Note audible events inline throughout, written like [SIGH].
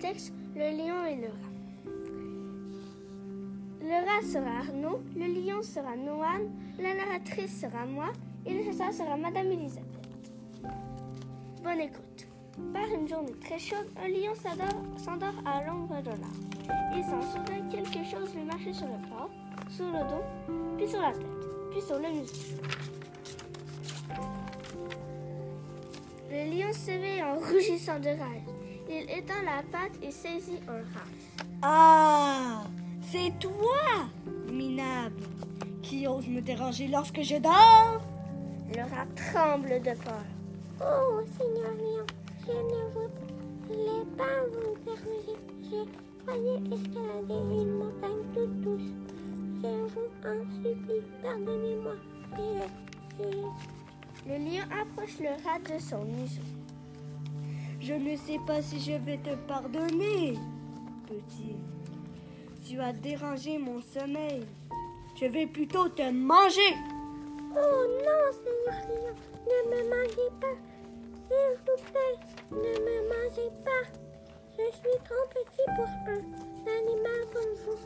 texte Le lion et le rat. Le rat sera Arnaud, le lion sera Noan, la narratrice sera moi et le chasseur sera Madame Elisabeth. Bonne écoute. Par une journée très chaude, un lion s'endort à l'ombre d'un arbre. Il s'en souvient quelque chose lui marchait sur le corps, sous le dos, puis sur la tête, puis sur le museau. Le lion s'éveille en rougissant de rage. Il étend la patte et saisit un rat. Ah, c'est toi, minable, qui ose me déranger lorsque je dors? Le rat tremble de peur. Oh, Seigneur Lion, je ne voulais pas vous déranger. Je croyais escalader une montagne toute douce. Je vous en supplie, pardonnez-moi. Le lion approche le rat de son museau. Je ne sais pas si je vais te pardonner, petit. Tu as dérangé mon sommeil. Je vais plutôt te manger. Oh non, Seigneur Lion, ne me mangez pas. S'il vous plaît, ne me mangez pas. Je suis trop petit pour un animal comme vous.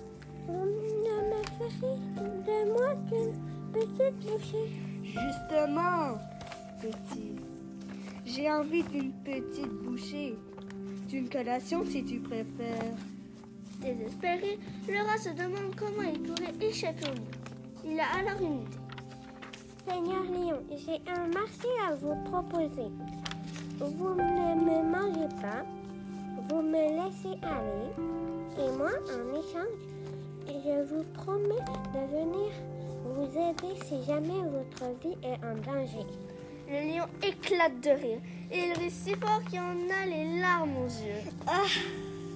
Vous ne me ferez de moi qu'une petite bouchée. Justement, petit, j'ai envie d'une petite bouchée. D'une collation si tu préfères. Désespéré, le rat se demande comment il pourrait échapper au lion. Il a alors une idée. Seigneur Lion, j'ai un marché à vous proposer. Vous ne me mangez pas, vous me laissez aller, et moi, en échange, je vous promets de venir vous aider si jamais votre vie est en danger. Le lion éclate de rire et il rit si fort qu'il en a les larmes aux yeux. Ah,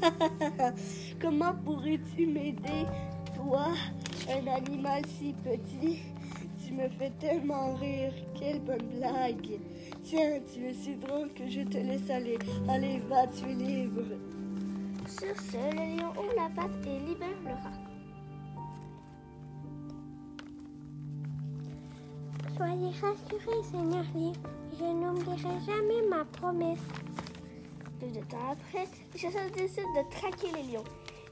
[LAUGHS] comment pourrais-tu m'aider, toi, un animal si petit? Tu me fais tellement rire, quelle bonne blague. Tiens, tu es si drôle que je te laisse aller. Allez, va, tu es libre. Sur ce, le lion ouvre la patte et libère le Soyez rassurés, Seigneur Lion. Je n'oublierai jamais ma promesse. Peu de temps après, les chasseurs décident de traquer les lions.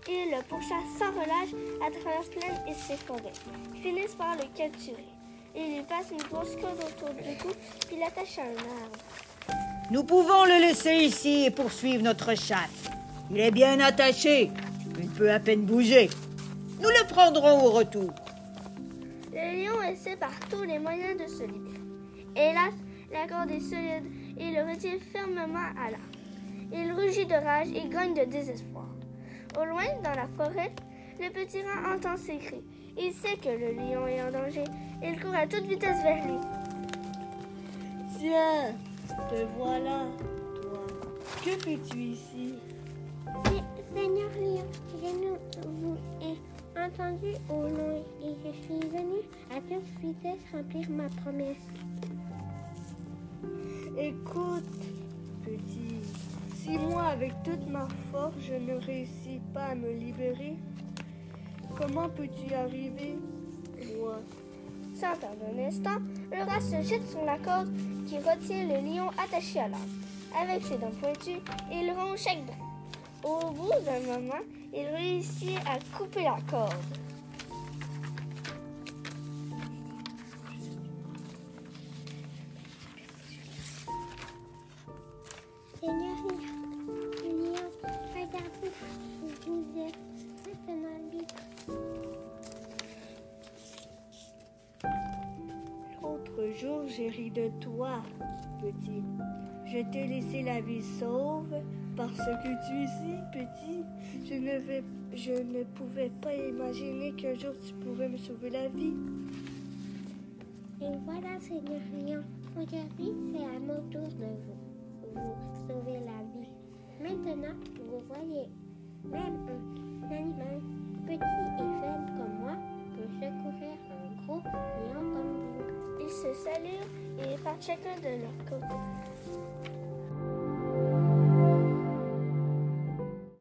Ils le pourchassent sans relâche à travers plaines et ses forêts. Ils finissent par le capturer. Ils lui passent une grosse corde autour du cou puis l'attachent à un arbre. Nous pouvons le laisser ici et poursuivre notre chasse. Il est bien attaché. Il peut à peine bouger. Nous le prendrons au retour. Le lion essaie par tous les moyens de se libérer. Hélas, la corde est solide et il le retient fermement à l'arbre. Il rugit de rage et gagne de désespoir. Au loin, dans la forêt, le petit rat entend ses cris. Il sait que le lion est en danger. Il court à toute vitesse vers lui. Tiens, te voilà, toi. Que fais-tu ici? Seigneur Lion, je nous vous ai entendu au loin et je suis venu à toute vitesse remplir ma promesse. Écoute, petit, si moi, avec toute ma force, je ne réussis pas à me libérer, comment peux-tu y arriver, toi Sans perdre un instant, le rat se jette sur la corde qui retient le lion attaché à l'arbre. Avec ses dents pointues, il rompt chaque dent. Au bout d'un moment, il réussit à couper la corde. L'autre jour, j'ai ri de toi, petit. Je t'ai laissé la vie sauve parce que tu es si petit. Je ne, vais, je ne pouvais pas imaginer qu'un jour tu pourrais me sauver la vie. Et voilà, Seigneur Lion, aujourd'hui, c'est à mon tour de vous, vous sauver la vie. Maintenant, vous voyez, même un animal petit et faible comme moi peut secourir un gros lion comme vous. Ils se saluent et partent chacun de leur côté.